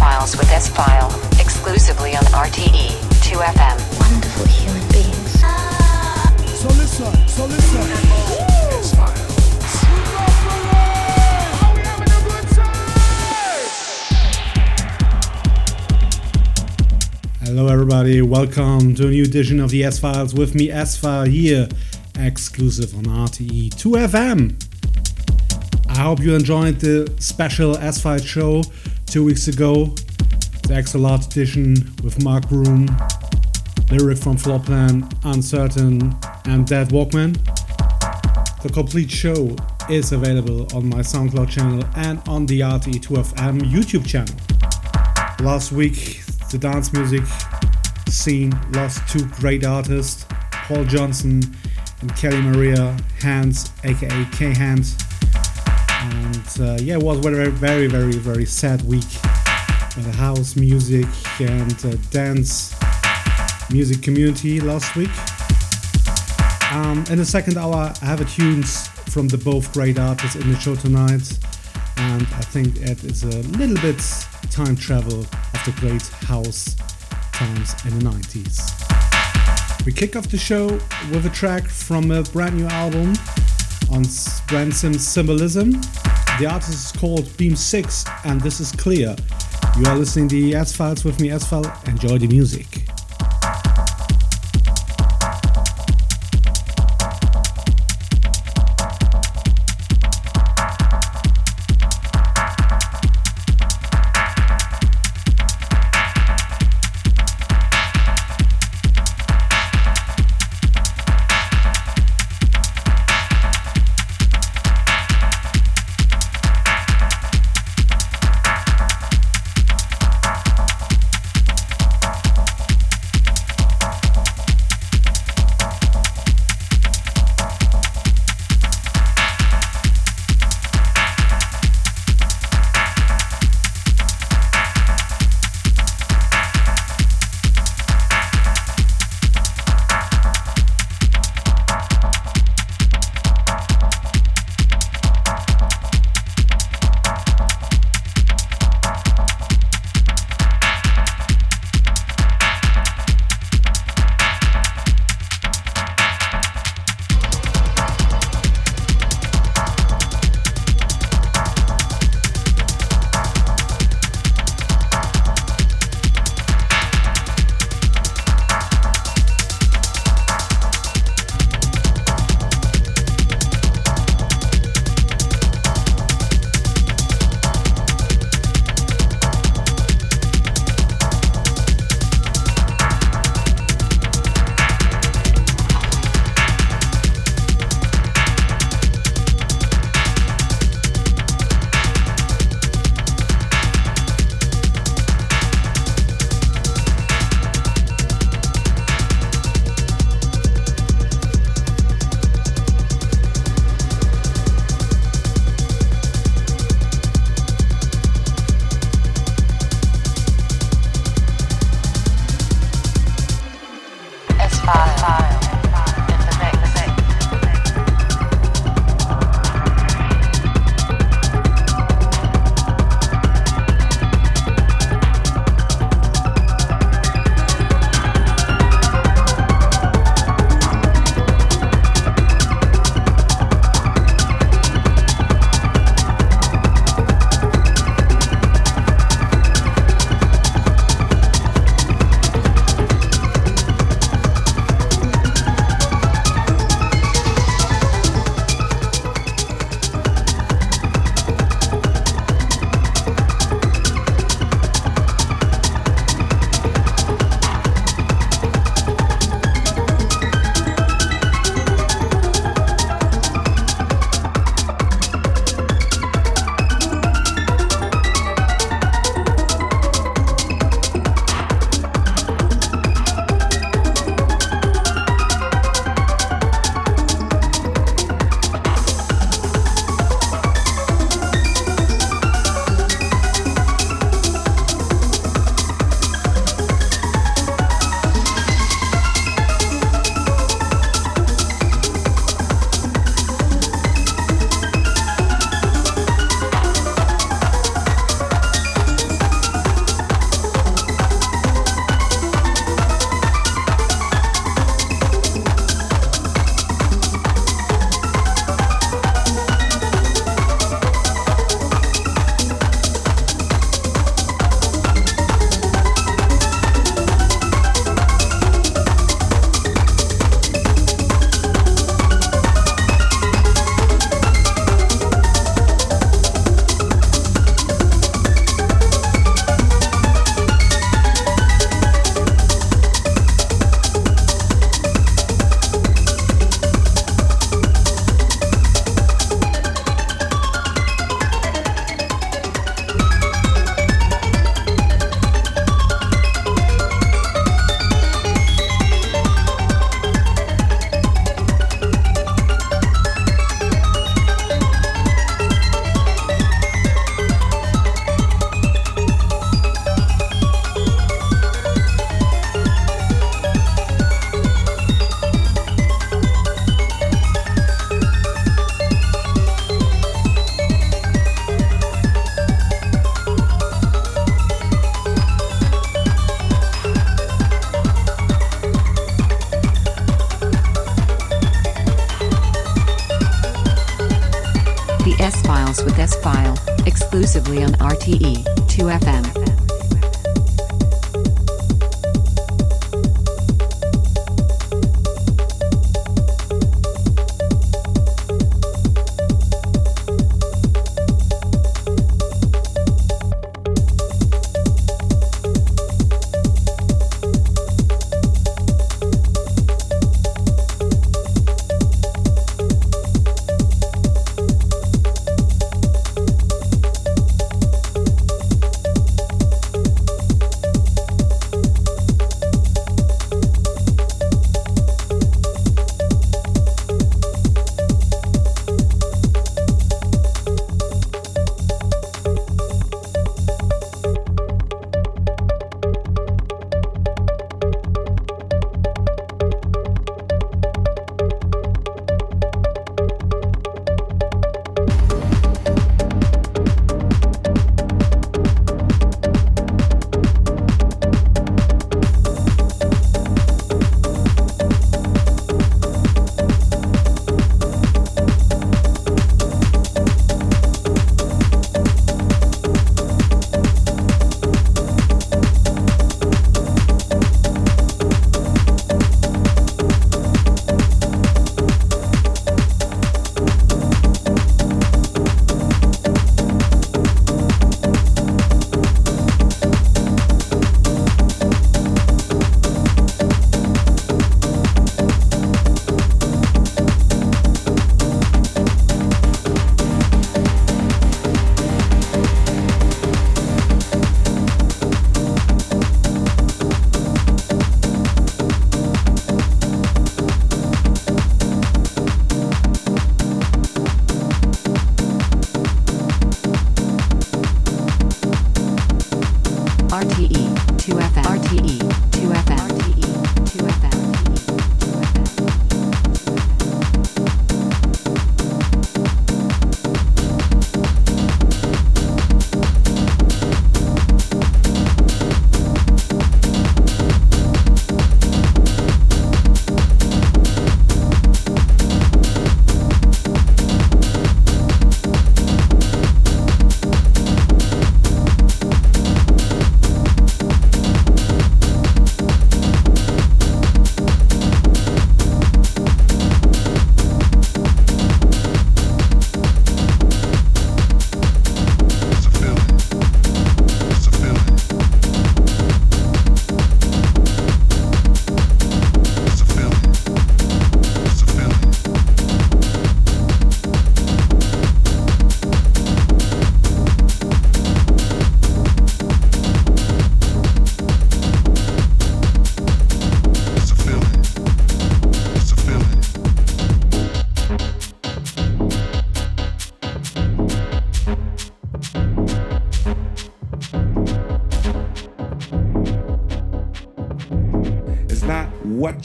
S-Files with S-File, exclusively on RTE 2FM. Wonderful human beings. So listen, so listen. Hello, everybody. Welcome to a new edition of the S Files with me, S File, here, exclusive on RTE 2FM. I hope you enjoyed the special S File show two weeks ago, the large edition with Mark Broom, lyric from Floorplan, Uncertain, and Deadwalkman. The complete show is available on my SoundCloud channel and on the RTE2FM YouTube channel. Last week, the dance music scene lost two great artists, Paul Johnson and Kelli Maria Hands, aka K Hands. And uh, yeah, it was a very, very, very, very sad week the house music and uh, dance music community last week. Um, in the second hour, I have a tunes from the both great artists in the show tonight, and I think it is a little bit time travel of the great house times in the 90s. We kick off the show with a track from a brand new album on Branson's Symbolism. The artist is called Biemsix, and this is clear. You are listening to the S Files with me, S File. Enjoy the music.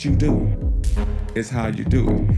You do, is how you do it.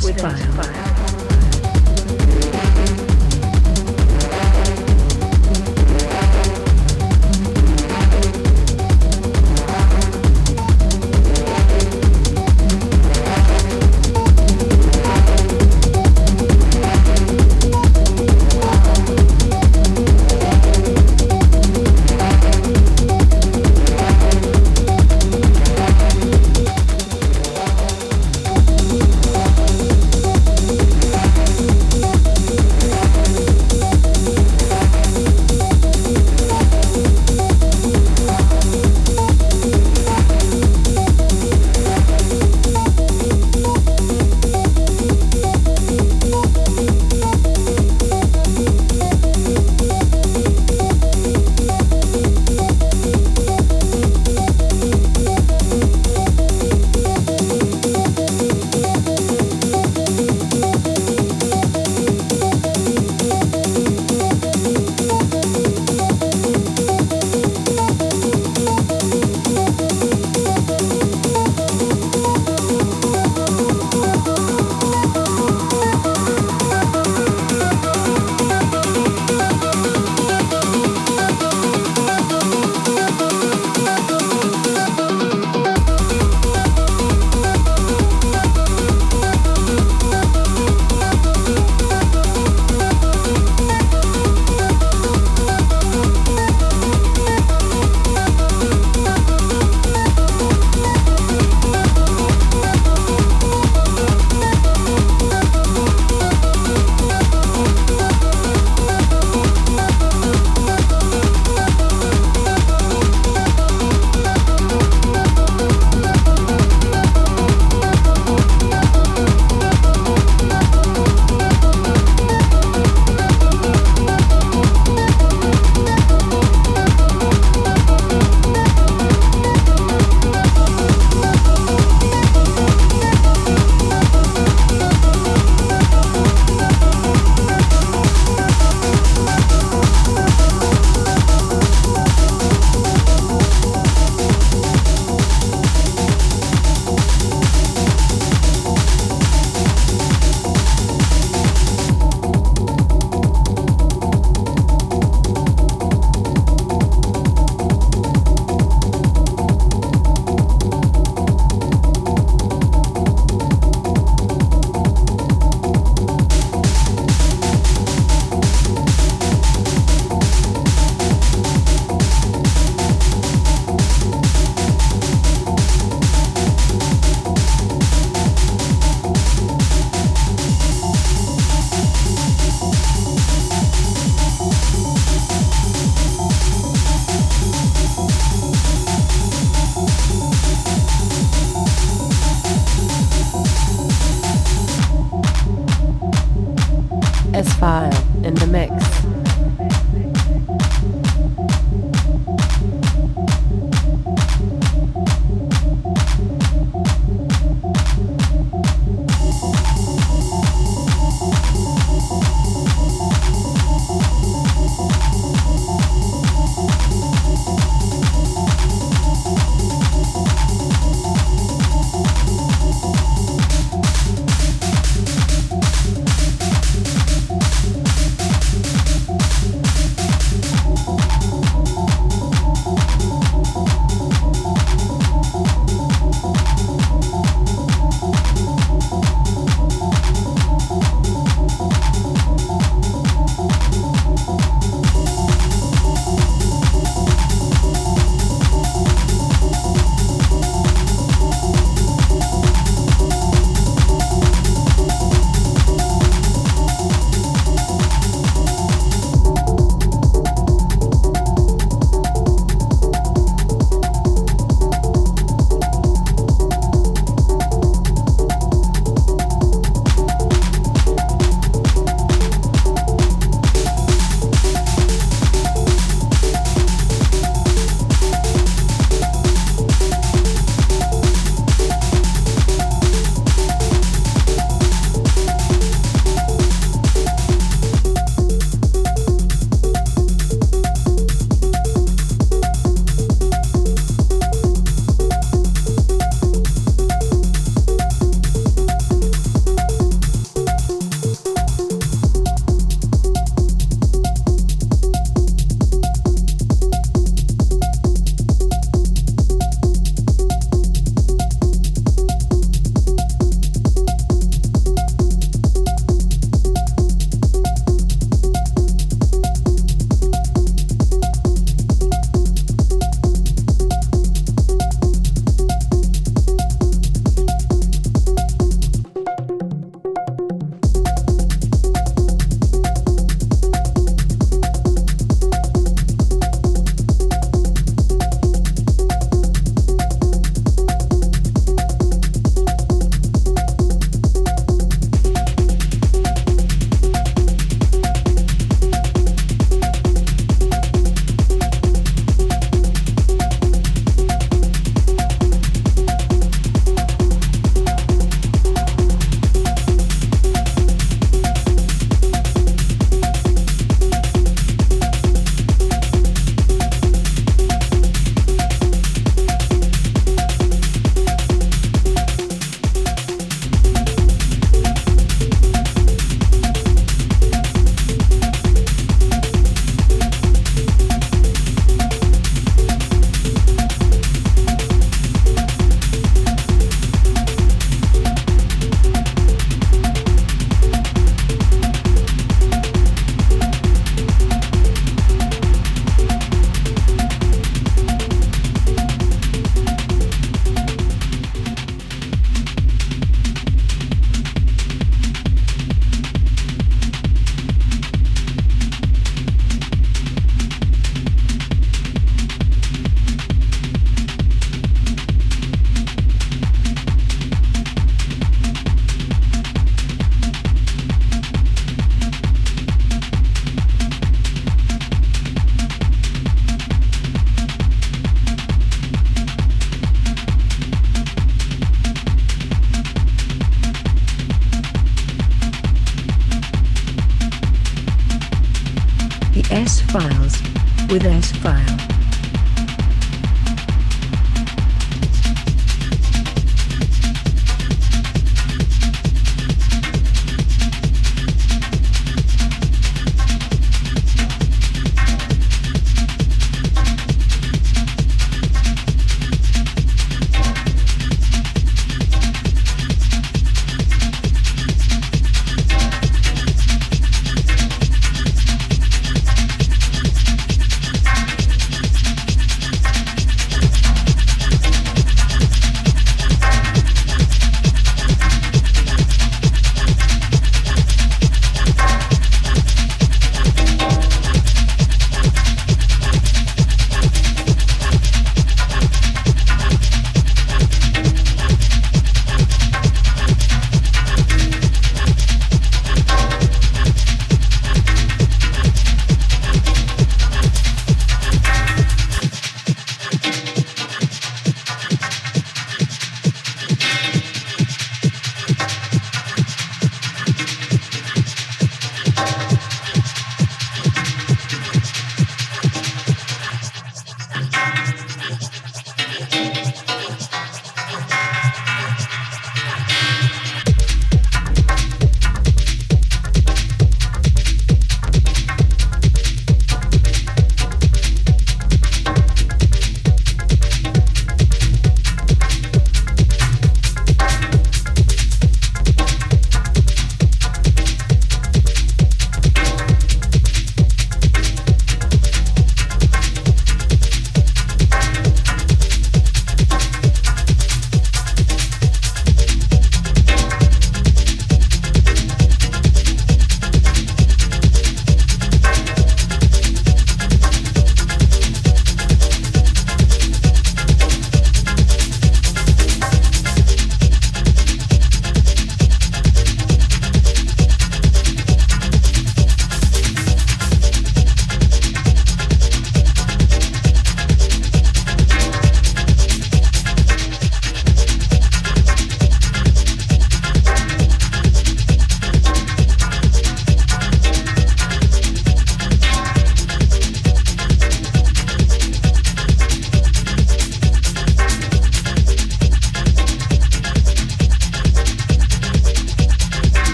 Files with S Files.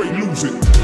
straight lose it.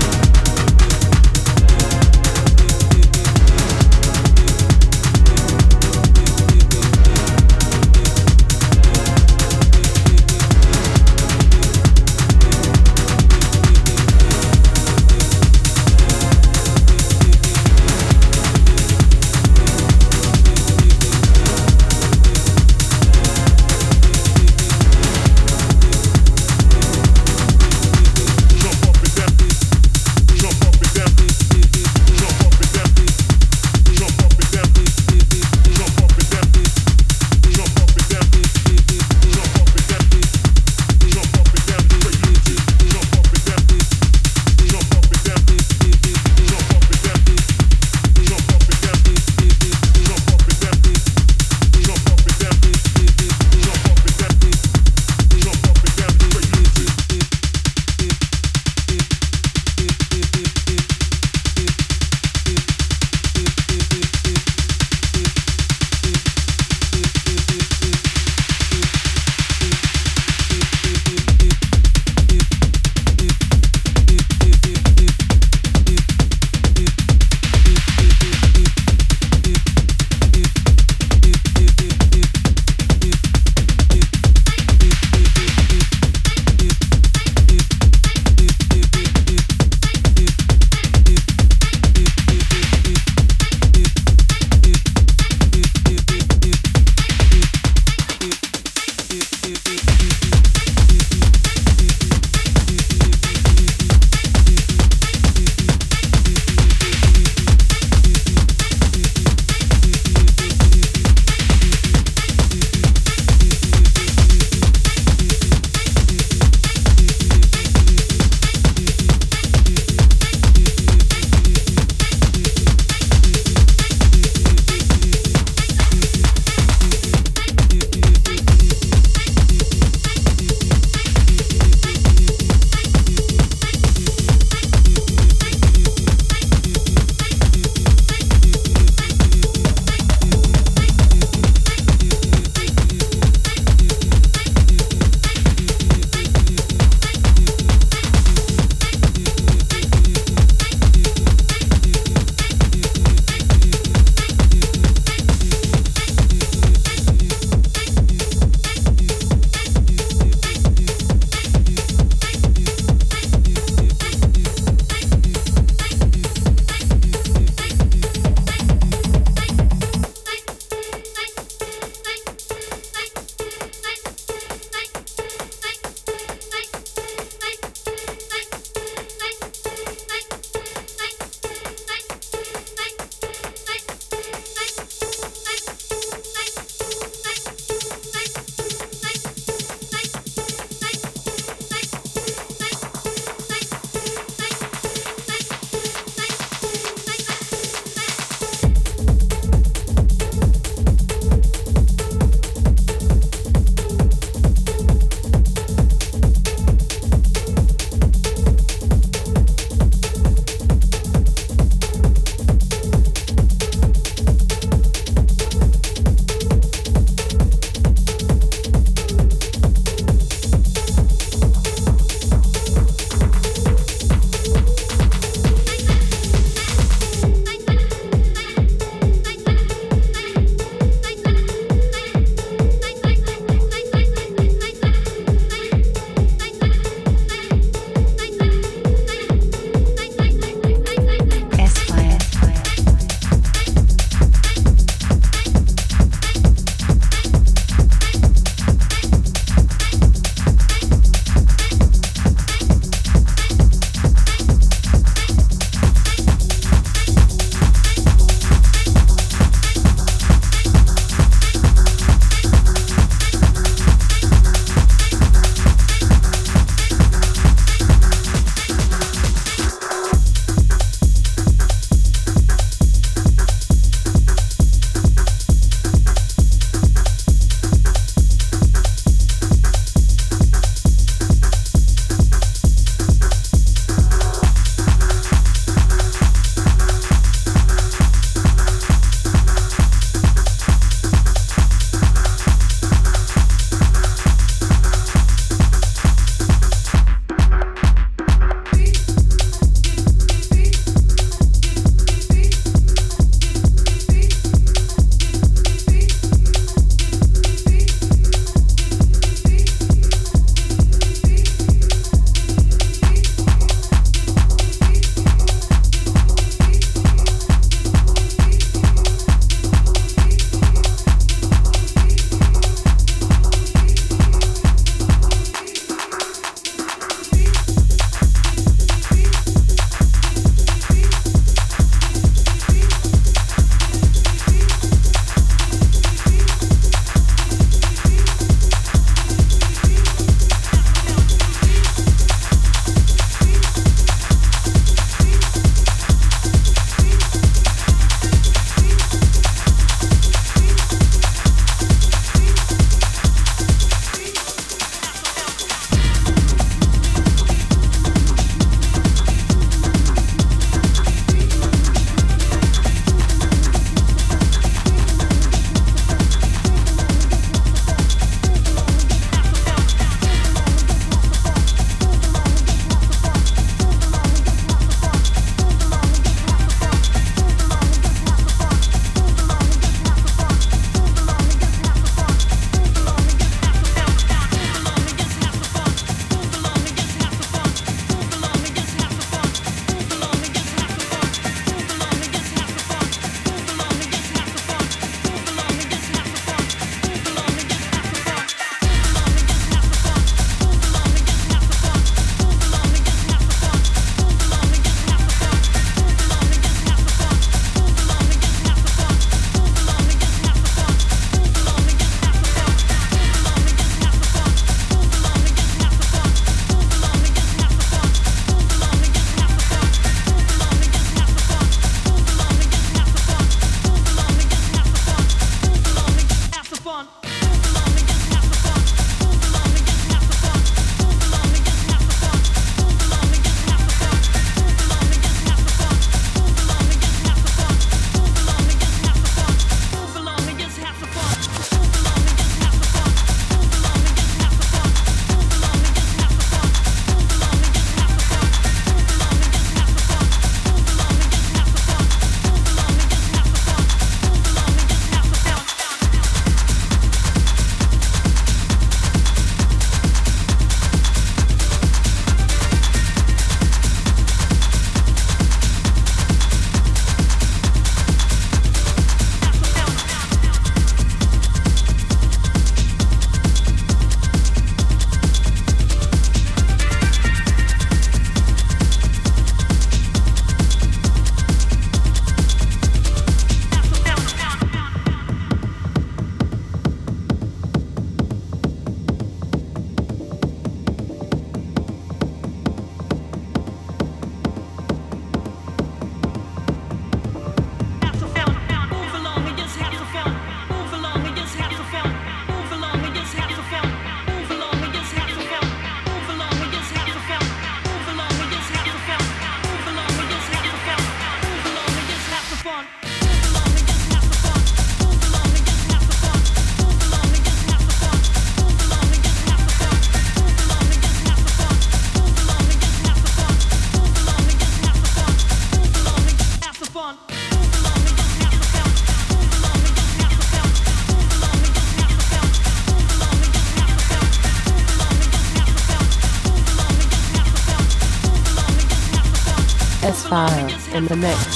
S-File in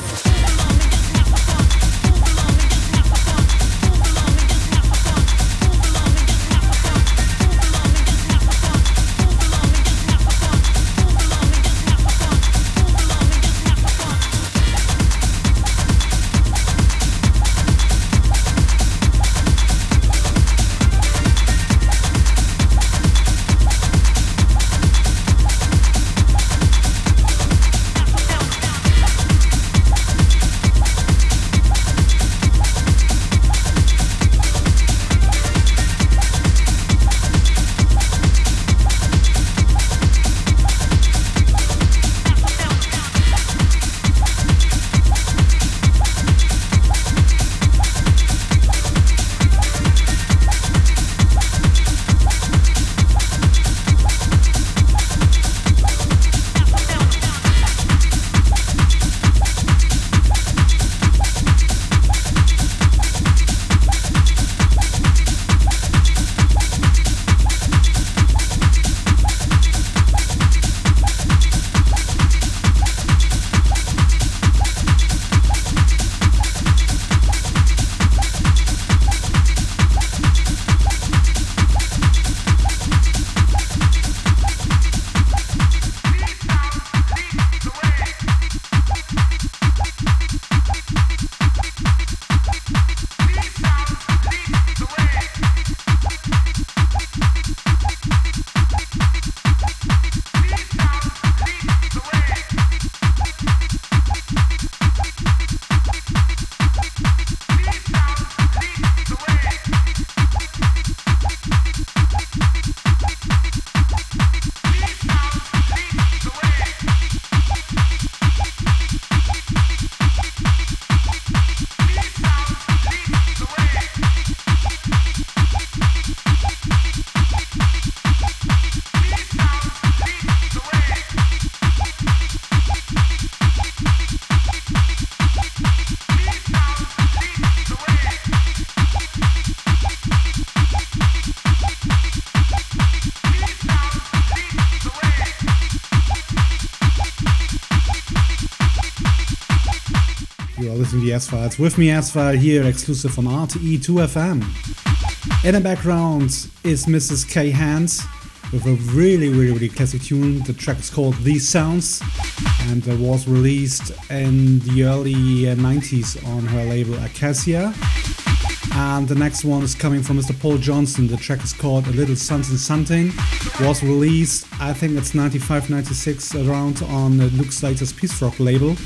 the mix. S-Files. With me, S-File, here, exclusive on RTE 2FM. In the background is Mrs. K Hands with a really, really, really classic tune. The track is called These Sounds and it was released in the early uh, 90s on her label Acacia. And the next one is coming from Mr. Paul Johnson. The track is called A Little Something Something. Was released, I think it's 95 96 around on Luke Slater's Peacefrog label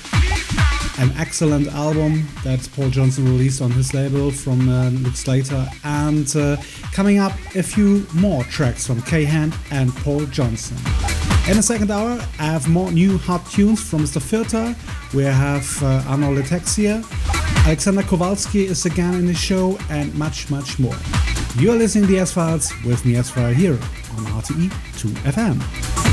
an excellent album that Paul Johnson released on his label from uh, Luke Slater, and uh, coming up a few more tracks from K-Hand and Paul Johnson. In the second hour, I have more new hot tunes from Mr. Pfirter. We have uh, Arnaud Le Texier, Alexander Kowalski is again in the show, and much, much more. You're listening to the S-Files with me, S-File, here on RTE 2 FM.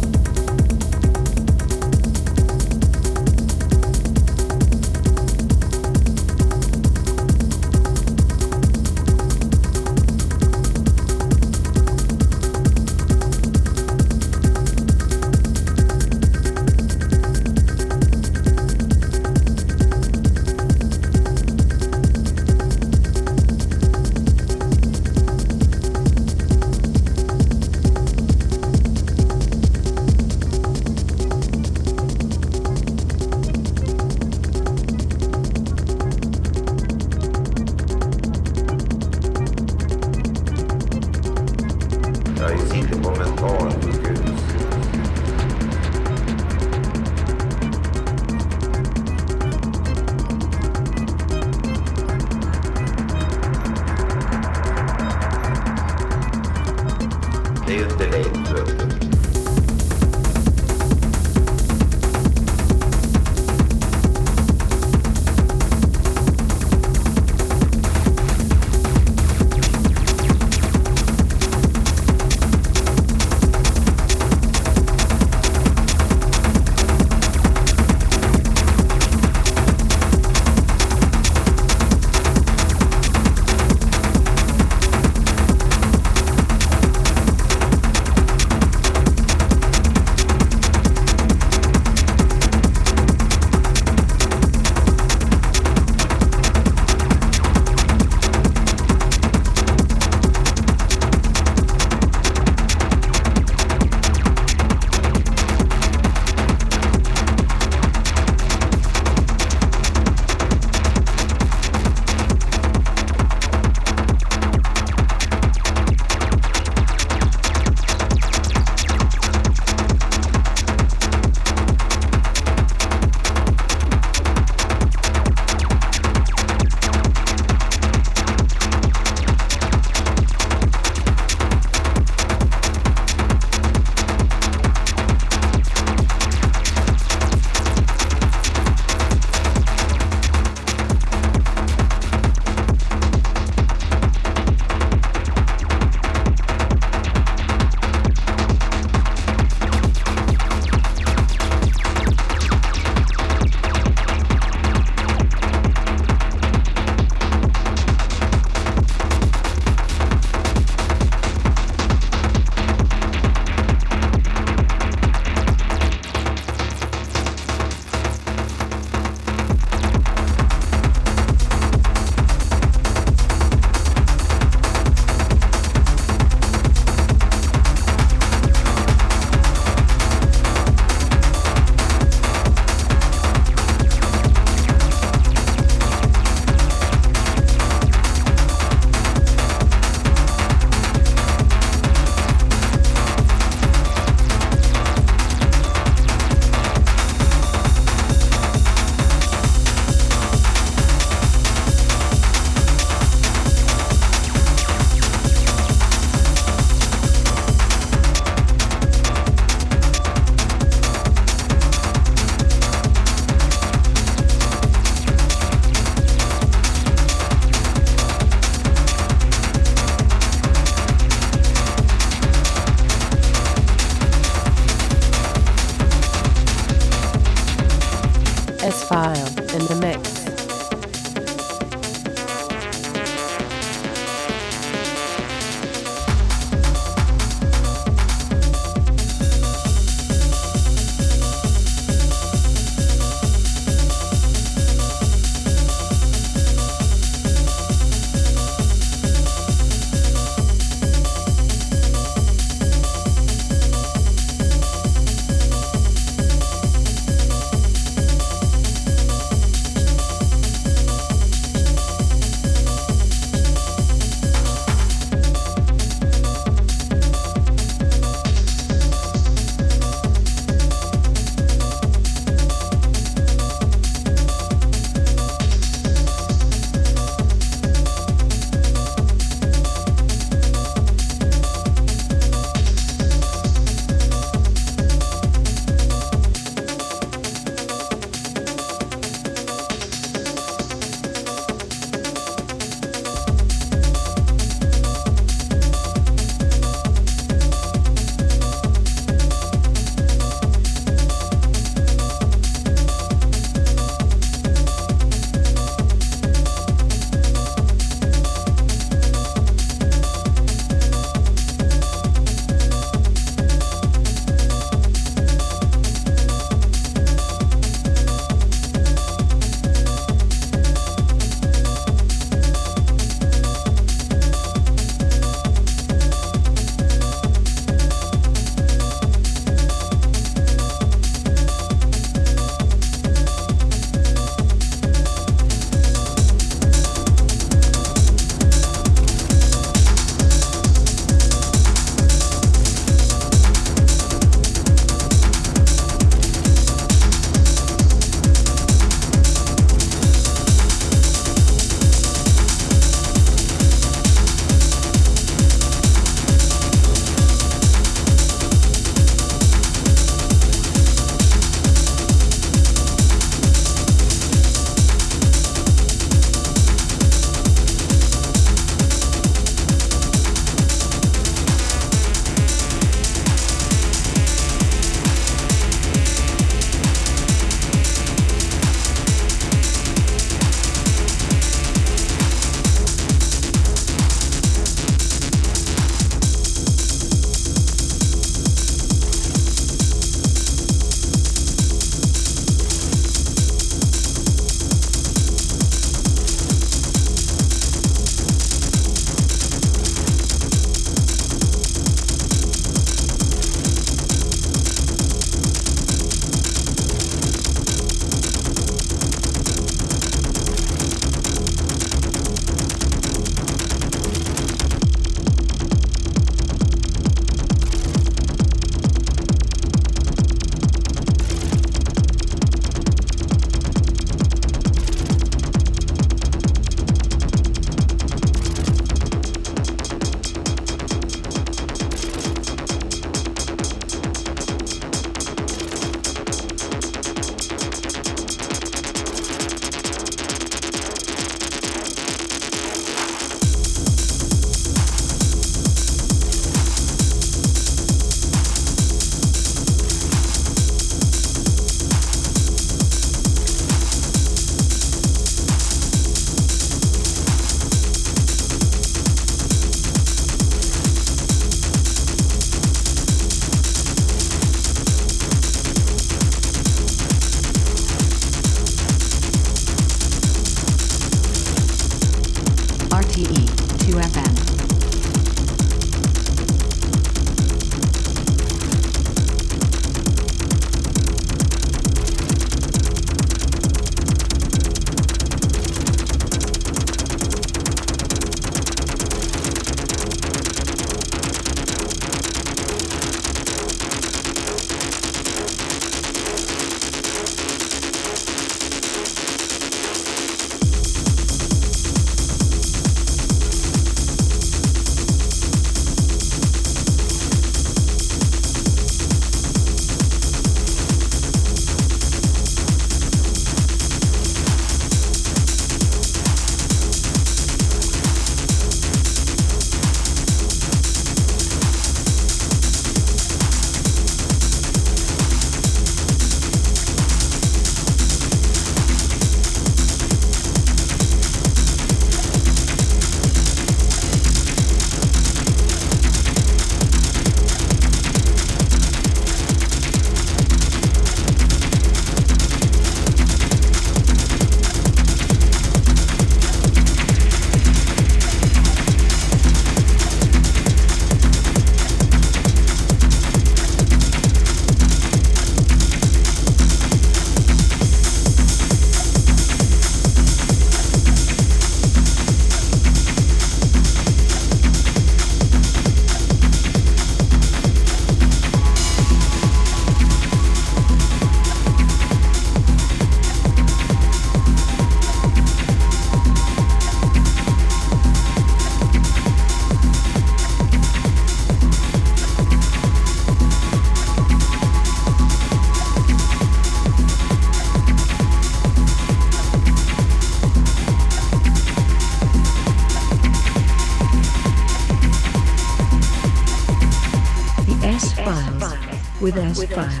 With S-File.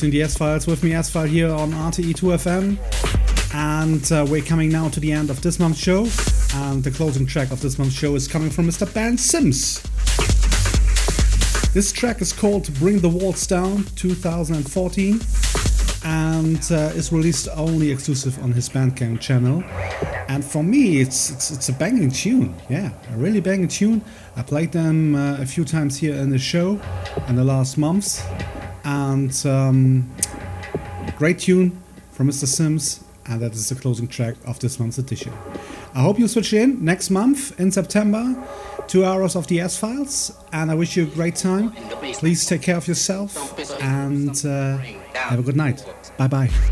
Listening to the S Files with me, S File, here on RTE2FM. And uh, we're coming now to the end of this month's show. And the closing track of this month's show is coming from Mr. Ben Sims. This track is called Bring the Walls Down 2014 and uh, is released only exclusive on his Bandcamp channel. And for me, it's, it's, it's a banging tune. Yeah, a really banging tune. I played them uh, a few times here in the show in the last months. And um, great tune from Mr. Sims. And that is the closing track of this month's edition. I hope you switch in next month in September. Two hours of the S Files. And I wish you a great time. Please take care of yourself and uh, have a good night. Bye bye.